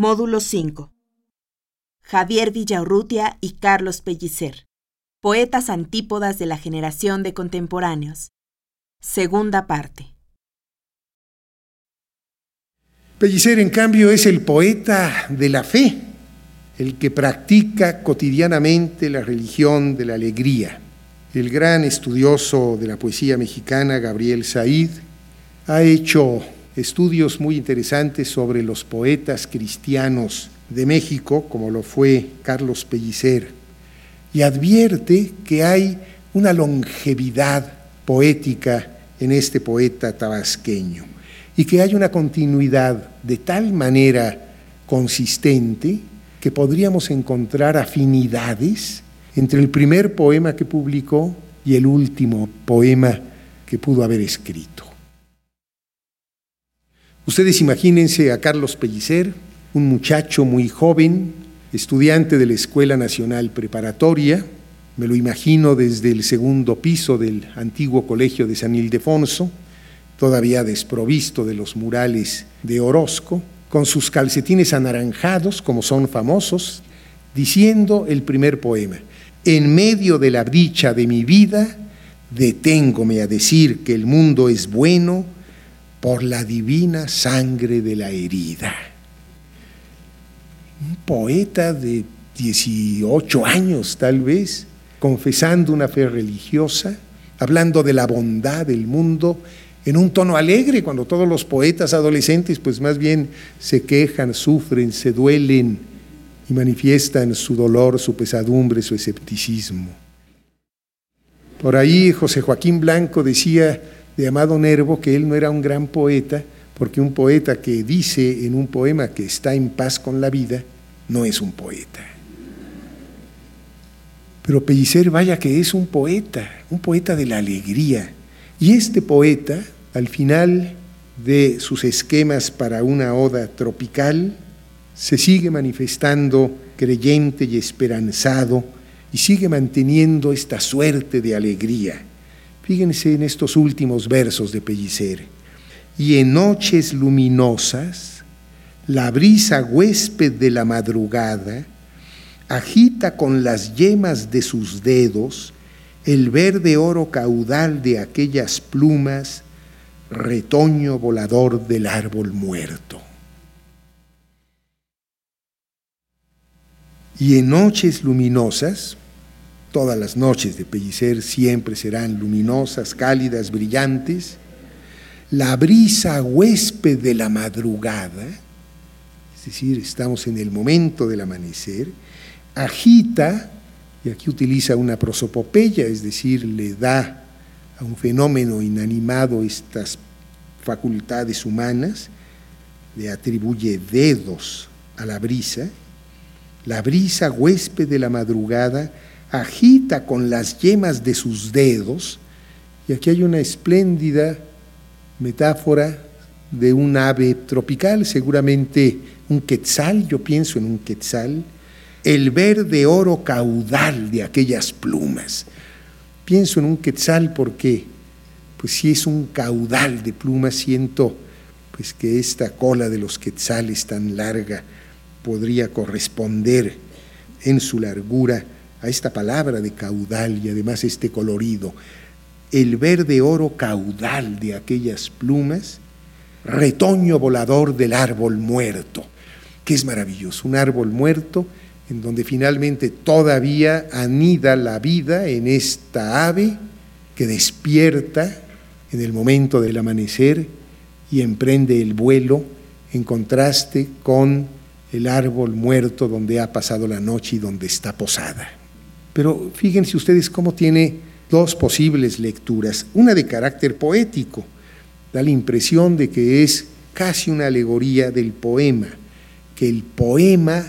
Módulo 5. Javier Villaurrutia y Carlos Pellicer. Poetas antípodas de la generación de contemporáneos. Segunda parte. Pellicer, en cambio, es el poeta de la fe, el que practica cotidianamente la religión de la alegría. El gran estudioso de la poesía mexicana, Gabriel Said, ha hecho estudios muy interesantes sobre los poetas cristianos de México, como lo fue Carlos Pellicer, y advierte que hay una longevidad poética en este poeta tabasqueño y que hay una continuidad de tal manera consistente que podríamos encontrar afinidades entre el primer poema que publicó y el último poema que pudo haber escrito. Ustedes imagínense a Carlos Pellicer, un muchacho muy joven, estudiante de la Escuela Nacional Preparatoria, me lo imagino desde el segundo piso del antiguo colegio de San Ildefonso, todavía desprovisto de los murales de Orozco, con sus calcetines anaranjados, como son famosos, diciendo el primer poema, en medio de la dicha de mi vida, deténgome a decir que el mundo es bueno por la divina sangre de la herida. Un poeta de 18 años tal vez, confesando una fe religiosa, hablando de la bondad del mundo en un tono alegre, cuando todos los poetas adolescentes pues más bien se quejan, sufren, se duelen y manifiestan su dolor, su pesadumbre, su escepticismo. Por ahí José Joaquín Blanco decía de Amado Nervo que él no era un gran poeta, porque un poeta que dice en un poema que está en paz con la vida, no es un poeta. Pero Pellicer, vaya que es un poeta, un poeta de la alegría. Y este poeta, al final de sus esquemas para una oda tropical, se sigue manifestando creyente y esperanzado y sigue manteniendo esta suerte de alegría. Fíjense en estos últimos versos de Pellicer. Y en noches luminosas, la brisa huésped de la madrugada agita con las yemas de sus dedos el verde oro caudal de aquellas plumas, retoño volador del árbol muerto. Y en noches luminosas, Todas las noches de Pellicer siempre serán luminosas, cálidas, brillantes. La brisa huésped de la madrugada, es decir, estamos en el momento del amanecer, agita, y aquí utiliza una prosopopeya, es decir, le da a un fenómeno inanimado estas facultades humanas, le atribuye dedos a la brisa, la brisa huésped de la madrugada agita con las yemas de sus dedos, y aquí hay una espléndida metáfora de un ave tropical, seguramente un quetzal, yo pienso en un quetzal, el verde oro caudal de aquellas plumas. Pienso en un quetzal porque, pues si es un caudal de plumas, siento pues que esta cola de los quetzales tan larga podría corresponder en su largura a esta palabra de caudal y además este colorido, el verde oro caudal de aquellas plumas, retoño volador del árbol muerto, que es maravilloso, un árbol muerto en donde finalmente todavía anida la vida en esta ave que despierta en el momento del amanecer y emprende el vuelo en contraste con el árbol muerto donde ha pasado la noche y donde está posada. Pero fíjense ustedes cómo tiene dos posibles lecturas. Una de carácter poético, da la impresión de que es casi una alegoría del poema, que el poema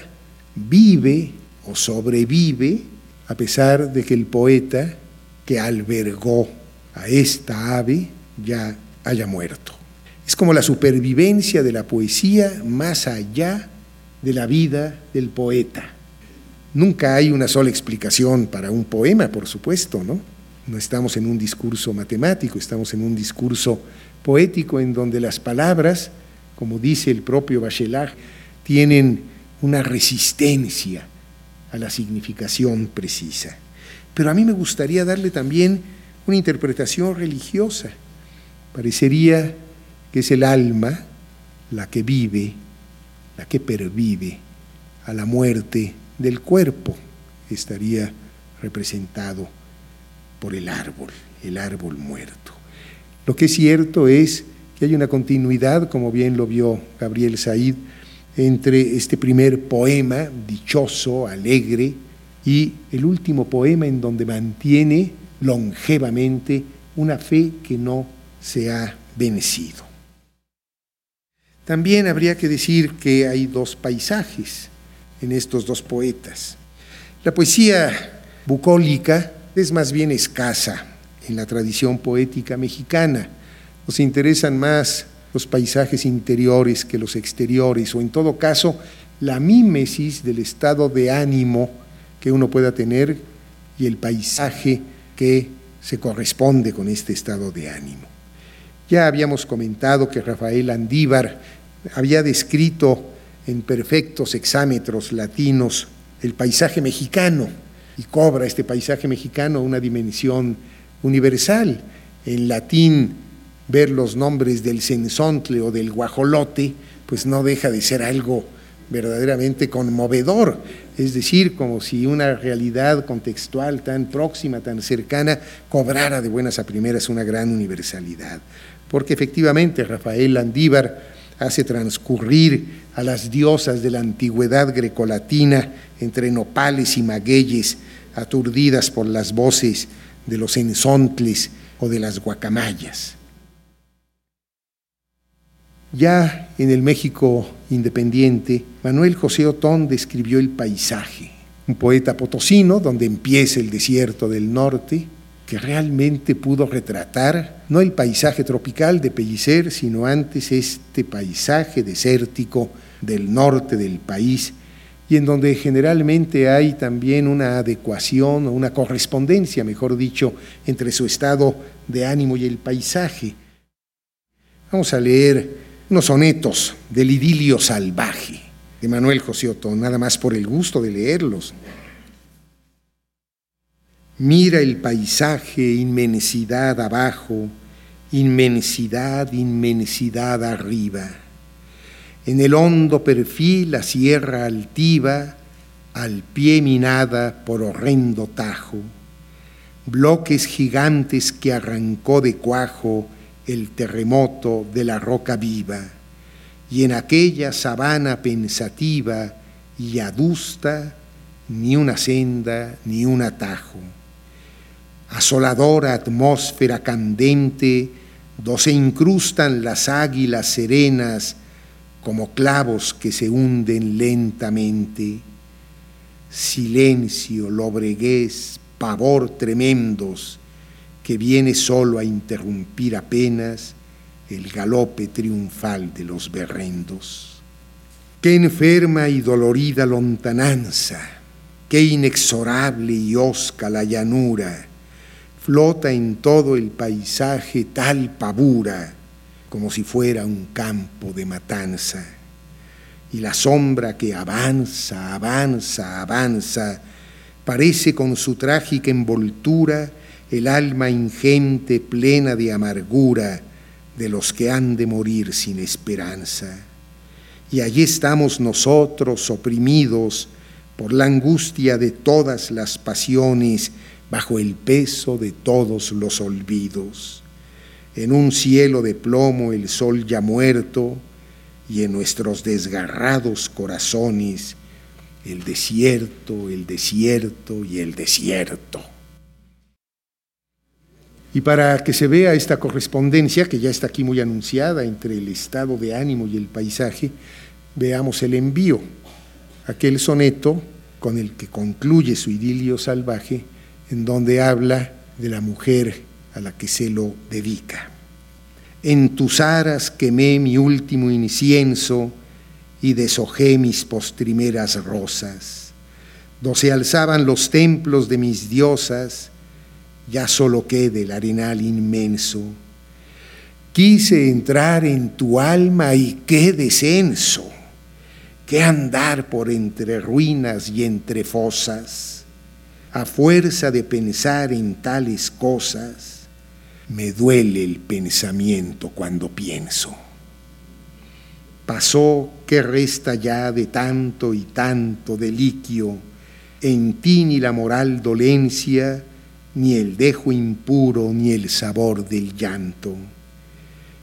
vive o sobrevive a pesar de que el poeta que albergó a esta ave ya haya muerto. Es como la supervivencia de la poesía más allá de la vida del poeta. Nunca hay una sola explicación para un poema, por supuesto, ¿no? No estamos en un discurso matemático, estamos en un discurso poético en donde las palabras, como dice el propio Bachelard, tienen una resistencia a la significación precisa. Pero a mí me gustaría darle también una interpretación religiosa. Parecería que es el alma la que vive, la que pervive a la muerte del cuerpo. Estaría representado por el árbol, el árbol muerto. Lo que es cierto es que hay una continuidad, como bien lo vio Gabriel Said, entre este primer poema dichoso, alegre, y el último poema en donde mantiene longevamente una fe que no se ha vencido. También habría que decir que hay dos paisajes en estos dos poetas. La poesía bucólica es más bien escasa en la tradición poética mexicana. Nos interesan más los paisajes interiores que los exteriores, o en todo caso, la mímesis del estado de ánimo que uno pueda tener y el paisaje que se corresponde con este estado de ánimo. Ya habíamos comentado que Rafael Andívar había descrito en perfectos exámetros latinos el paisaje mexicano y cobra este paisaje mexicano una dimensión universal. En latín, ver los nombres del censontle o del guajolote, pues no deja de ser algo verdaderamente conmovedor, es decir, como si una realidad contextual tan próxima, tan cercana, cobrara de buenas a primeras una gran universalidad. Porque efectivamente Rafael Andívar hace transcurrir a las diosas de la antigüedad grecolatina entre nopales y magueyes, aturdidas por las voces de los ensontles o de las guacamayas. Ya en el México independiente, Manuel José Otón describió el paisaje, un poeta potosino donde empieza el desierto del norte, que realmente pudo retratar no el paisaje tropical de Pellicer, sino antes este paisaje desértico del norte del país, y en donde generalmente hay también una adecuación o una correspondencia, mejor dicho, entre su estado de ánimo y el paisaje. Vamos a leer unos sonetos del idilio salvaje de Manuel José Otón, nada más por el gusto de leerlos. Mira el paisaje, inmensidad abajo, inmensidad, inmensidad arriba. En el hondo perfil la sierra altiva, al pie minada por horrendo tajo, bloques gigantes que arrancó de cuajo, el terremoto de la roca viva, y en aquella sabana pensativa y adusta ni una senda ni un atajo. Asoladora atmósfera candente, do se incrustan las águilas serenas como clavos que se hunden lentamente. Silencio, lobreguez, pavor tremendos, que viene solo a interrumpir apenas el galope triunfal de los berrendos. Qué enferma y dolorida lontananza, qué inexorable y osca la llanura, flota en todo el paisaje tal pavura como si fuera un campo de matanza. Y la sombra que avanza, avanza, avanza, parece con su trágica envoltura el alma ingente plena de amargura de los que han de morir sin esperanza. Y allí estamos nosotros oprimidos por la angustia de todas las pasiones, bajo el peso de todos los olvidos. En un cielo de plomo el sol ya muerto, y en nuestros desgarrados corazones el desierto, el desierto y el desierto. Y para que se vea esta correspondencia, que ya está aquí muy anunciada entre el estado de ánimo y el paisaje, veamos el envío, aquel soneto con el que concluye su idilio salvaje, en donde habla de la mujer a la que se lo dedica. En tus aras quemé mi último incienso y deshojé mis postrimeras rosas, donde se alzaban los templos de mis diosas, ya solo quede el arenal inmenso. Quise entrar en tu alma y qué descenso. qué andar por entre ruinas y entre fosas, a fuerza de pensar en tales cosas, me duele el pensamiento cuando pienso. Pasó que resta ya de tanto y tanto deliquio, en ti ni la moral dolencia, ni el dejo impuro, ni el sabor del llanto.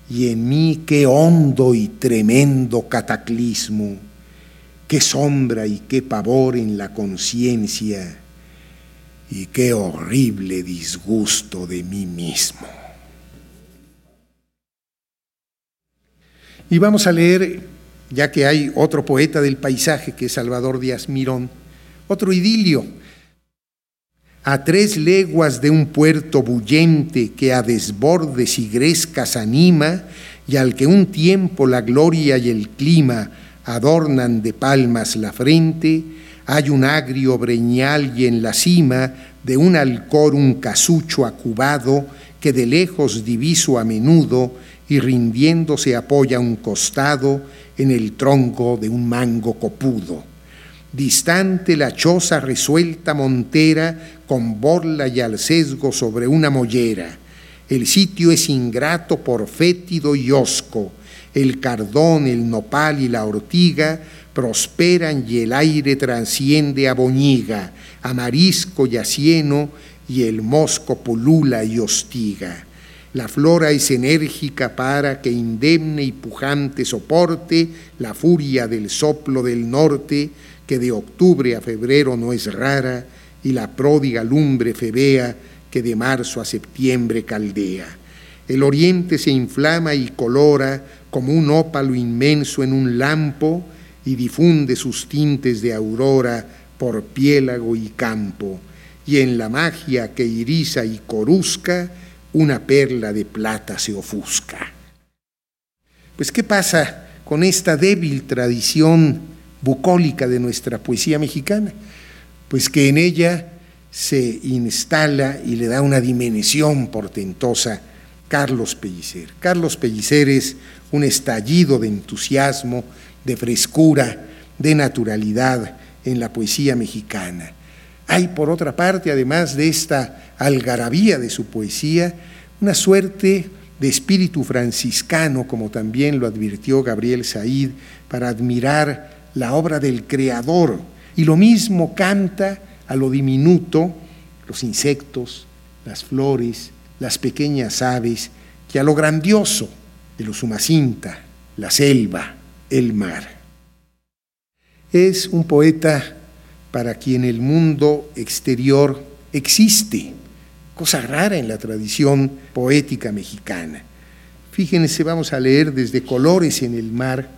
Y en mí qué hondo y tremendo cataclismo, qué sombra y qué pavor en la conciencia, y qué horrible disgusto de mí mismo. Y vamos a leer, ya que hay otro poeta del paisaje que es Salvador Díaz Mirón, otro idilio. A tres leguas de un puerto bullente que a desbordes y grescas anima, y al que un tiempo la gloria y el clima adornan de palmas la frente, hay un agrio breñal y en la cima de un alcor un casucho acubado que de lejos diviso a menudo y rindiéndose apoya un costado en el tronco de un mango copudo. Distante la choza resuelta montera con borla y al sesgo sobre una mollera. El sitio es ingrato por fétido y osco. El cardón, el nopal y la ortiga prosperan y el aire transciende a boñiga, a marisco y a cieno y el mosco pulula y hostiga. La flora es enérgica para que indemne y pujante soporte la furia del soplo del norte, que de octubre a febrero no es rara, y la pródiga lumbre febea que de marzo a septiembre caldea. El oriente se inflama y colora como un ópalo inmenso en un lampo y difunde sus tintes de aurora por piélago y campo, y en la magia que iriza y corusca, una perla de plata se ofusca. Pues ¿qué pasa con esta débil tradición bucólica de nuestra poesía mexicana? Pues que en ella se instala y le da una dimensión portentosa Carlos Pellicer. Carlos Pellicer es un estallido de entusiasmo, de frescura, de naturalidad en la poesía mexicana. Hay, por otra parte, además de esta algarabía de su poesía, una suerte de espíritu franciscano, como también lo advirtió Gabriel Said, para admirar la obra del Creador. Y lo mismo canta a lo diminuto los insectos, las flores, las pequeñas aves, que a lo grandioso de los Sumacinta, la selva, el mar. Es un poeta para quien el mundo exterior existe, cosa rara en la tradición poética mexicana. Fíjense, vamos a leer desde Colores en el mar,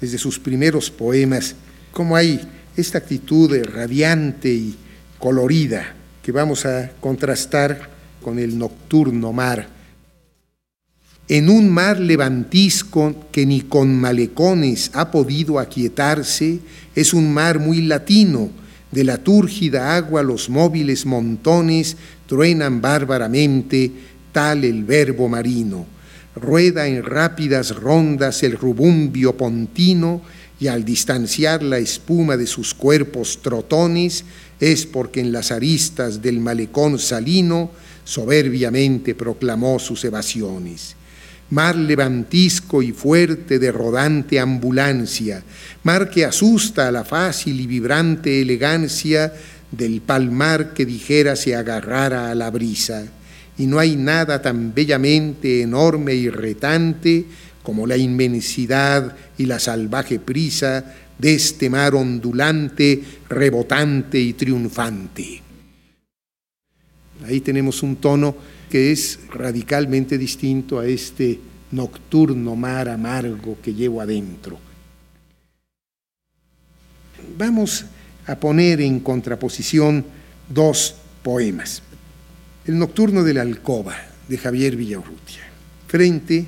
desde sus primeros poemas, cómo hay esta actitud radiante y colorida que vamos a contrastar con el nocturno mar. En un mar levantisco que ni con malecones ha podido aquietarse, es un mar muy latino, de la túrgida agua los móviles montones truenan bárbaramente, tal el verbo marino. Rueda en rápidas rondas el rubumbio pontino, y al distanciar la espuma de sus cuerpos trotones, es porque en las aristas del malecón salino soberbiamente proclamó sus evasiones mar levantisco y fuerte de rodante ambulancia, mar que asusta a la fácil y vibrante elegancia del palmar que dijera se agarrara a la brisa. Y no hay nada tan bellamente enorme y retante como la inmensidad y la salvaje prisa de este mar ondulante, rebotante y triunfante. Ahí tenemos un tono que es radicalmente distinto a este nocturno mar amargo que llevo adentro. Vamos a poner en contraposición dos poemas. El Nocturno de la Alcoba, de Javier Villaurrutia, frente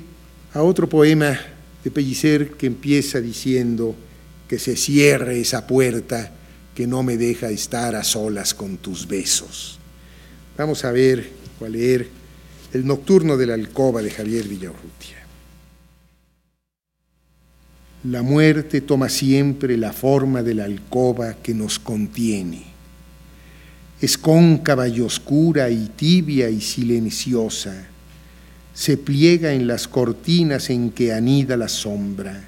a otro poema de Pellicer que empieza diciendo que se cierre esa puerta que no me deja estar a solas con tus besos. Vamos a ver a leer El Nocturno de la Alcoba de Javier Villaurrutia. La muerte toma siempre la forma de la alcoba que nos contiene. Es cóncava y oscura y tibia y silenciosa. Se pliega en las cortinas en que anida la sombra.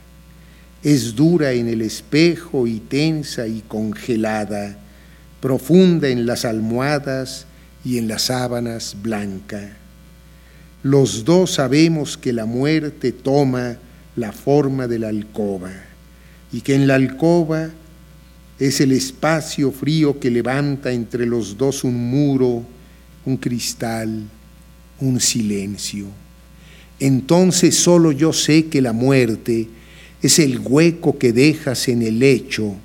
Es dura en el espejo y tensa y congelada, profunda en las almohadas y en las sábanas blanca. Los dos sabemos que la muerte toma la forma de la alcoba y que en la alcoba es el espacio frío que levanta entre los dos un muro, un cristal, un silencio. Entonces solo yo sé que la muerte es el hueco que dejas en el lecho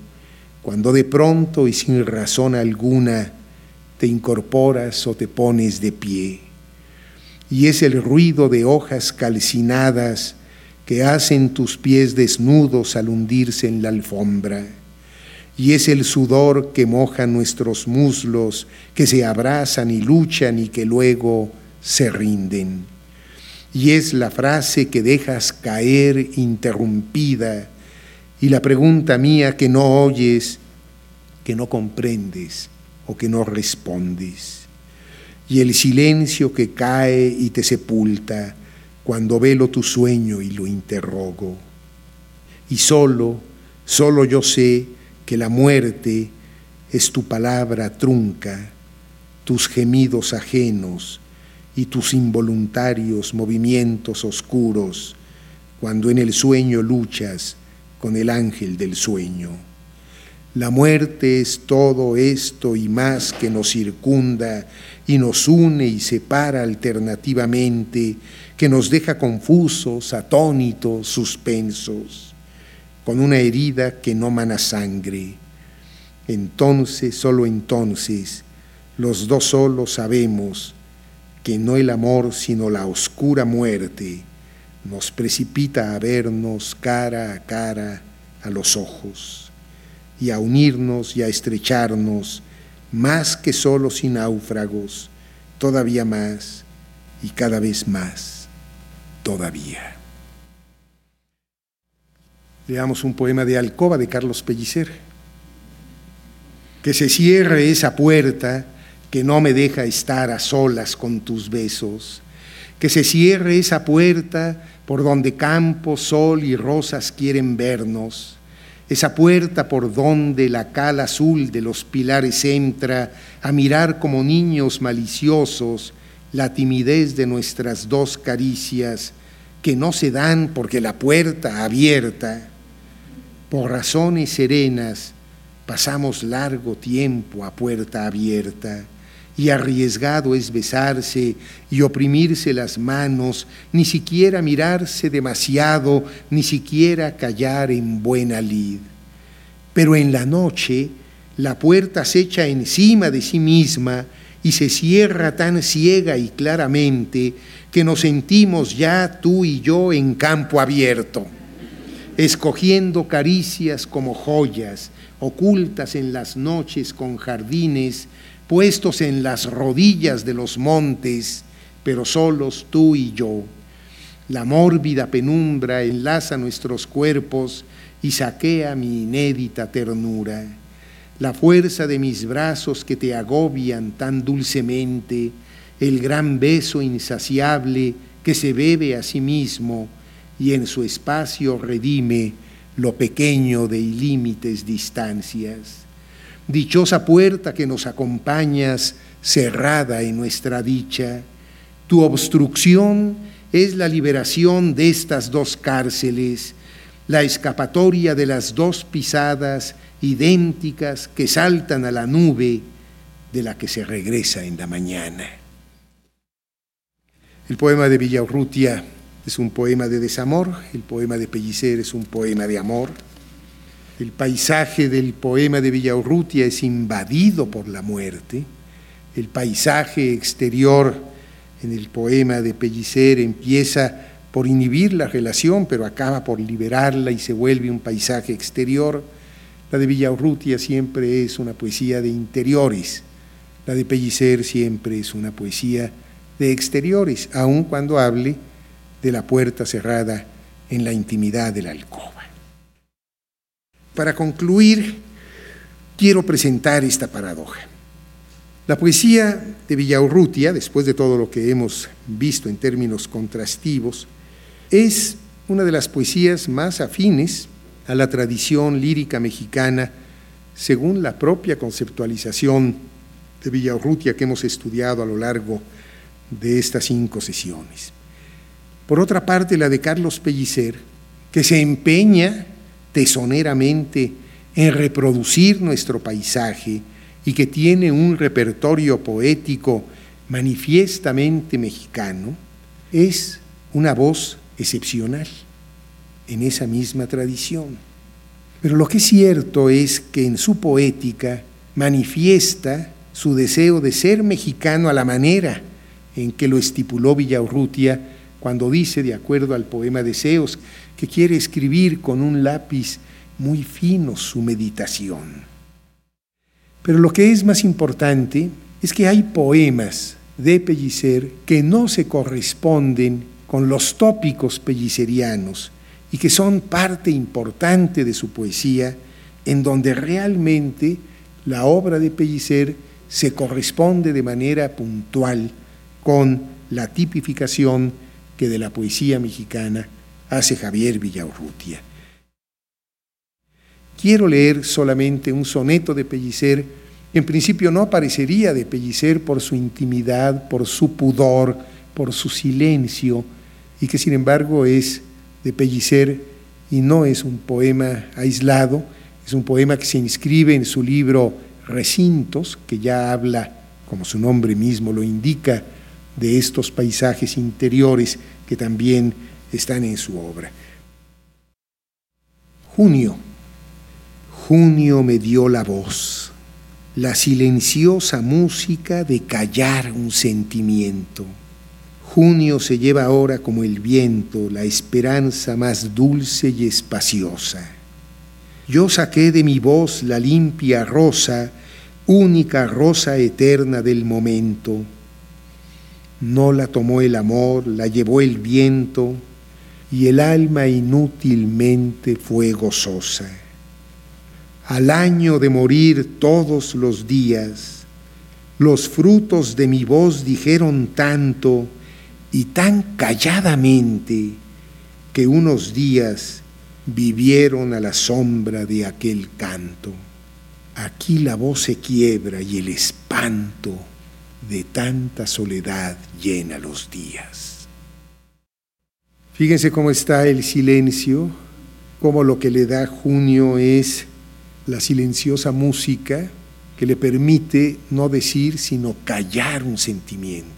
cuando de pronto y sin razón alguna te incorporas o te pones de pie. Y es el ruido de hojas calcinadas que hacen tus pies desnudos al hundirse en la alfombra. Y es el sudor que moja nuestros muslos, que se abrazan y luchan y que luego se rinden. Y es la frase que dejas caer interrumpida y la pregunta mía que no oyes, que no comprendes o que no respondes. Y el silencio que cae y te sepulta cuando velo tu sueño y lo interrogo. Y solo, solo yo sé que la muerte es tu palabra trunca, tus gemidos ajenos y tus involuntarios movimientos oscuros, cuando en el sueño luchas con el ángel del sueño. La muerte es todo esto y más que nos circunda y nos une y separa alternativamente que nos deja confusos, atónitos, suspensos, con una herida que no mana sangre. Entonces, solo entonces, los dos solos sabemos que no el amor, sino la oscura muerte nos precipita a vernos cara a cara a los ojos y a unirnos y a estrecharnos más que solos y náufragos, todavía más y cada vez más todavía. Leamos un poema de Alcoba de Carlos Pellicer. Que se cierre esa puerta que no me deja estar a solas con tus besos. Que se cierre esa puerta por donde campo, sol y rosas quieren vernos. Esa puerta por donde la cal azul de los pilares entra a mirar como niños maliciosos la timidez de nuestras dos caricias que no se dan porque la puerta abierta, por razones serenas, pasamos largo tiempo a puerta abierta y arriesgado es besarse y oprimirse las manos, ni siquiera mirarse demasiado, ni siquiera callar en buena lid. Pero en la noche la puerta se echa encima de sí misma y se cierra tan ciega y claramente que nos sentimos ya tú y yo en campo abierto, escogiendo caricias como joyas, ocultas en las noches con jardines, puestos en las rodillas de los montes, pero solos tú y yo. La mórbida penumbra enlaza nuestros cuerpos y saquea mi inédita ternura. La fuerza de mis brazos que te agobian tan dulcemente, el gran beso insaciable que se bebe a sí mismo y en su espacio redime lo pequeño de ilímites distancias. Dichosa puerta que nos acompañas, cerrada en nuestra dicha, tu obstrucción es la liberación de estas dos cárceles, la escapatoria de las dos pisadas idénticas que saltan a la nube de la que se regresa en la mañana. El poema de Villaurrutia es un poema de desamor, el poema de Pellicer es un poema de amor. El paisaje del poema de Villaurrutia es invadido por la muerte. El paisaje exterior en el poema de Pellicer empieza por inhibir la relación, pero acaba por liberarla y se vuelve un paisaje exterior. La de Villaurrutia siempre es una poesía de interiores, la de Pellicer siempre es una poesía de exteriores, aun cuando hable de la puerta cerrada en la intimidad de la alcoba. Para concluir, quiero presentar esta paradoja. La poesía de Villaurrutia, después de todo lo que hemos visto en términos contrastivos, es una de las poesías más afines a la tradición lírica mexicana, según la propia conceptualización de Villaurrutia que hemos estudiado a lo largo de estas cinco sesiones. Por otra parte, la de Carlos Pellicer, que se empeña tesoneramente en reproducir nuestro paisaje y que tiene un repertorio poético manifiestamente mexicano, es una voz excepcional en esa misma tradición. Pero lo que es cierto es que en su poética manifiesta su deseo de ser mexicano a la manera en que lo estipuló Villaurrutia cuando dice, de acuerdo al poema Deseos, que quiere escribir con un lápiz muy fino su meditación. Pero lo que es más importante es que hay poemas de Pellicer que no se corresponden con los tópicos pellicerianos y que son parte importante de su poesía, en donde realmente la obra de Pellicer se corresponde de manera puntual con la tipificación que de la poesía mexicana hace Javier Villaurrutia. Quiero leer solamente un soneto de Pellicer, en principio no aparecería de Pellicer por su intimidad, por su pudor, por su silencio, y que sin embargo es de Pellicer y no es un poema aislado, es un poema que se inscribe en su libro Recintos, que ya habla, como su nombre mismo lo indica, de estos paisajes interiores que también están en su obra. Junio. Junio me dio la voz, la silenciosa música de callar un sentimiento. Junio se lleva ahora como el viento, la esperanza más dulce y espaciosa. Yo saqué de mi voz la limpia rosa, única rosa eterna del momento no la tomó el amor, la llevó el viento, y el alma inútilmente fue gozosa. Al año de morir todos los días, los frutos de mi voz dijeron tanto y tan calladamente que unos días vivieron a la sombra de aquel canto. Aquí la voz se quiebra y el espanto de tanta soledad llena los días. Fíjense cómo está el silencio, cómo lo que le da junio es la silenciosa música que le permite no decir, sino callar un sentimiento.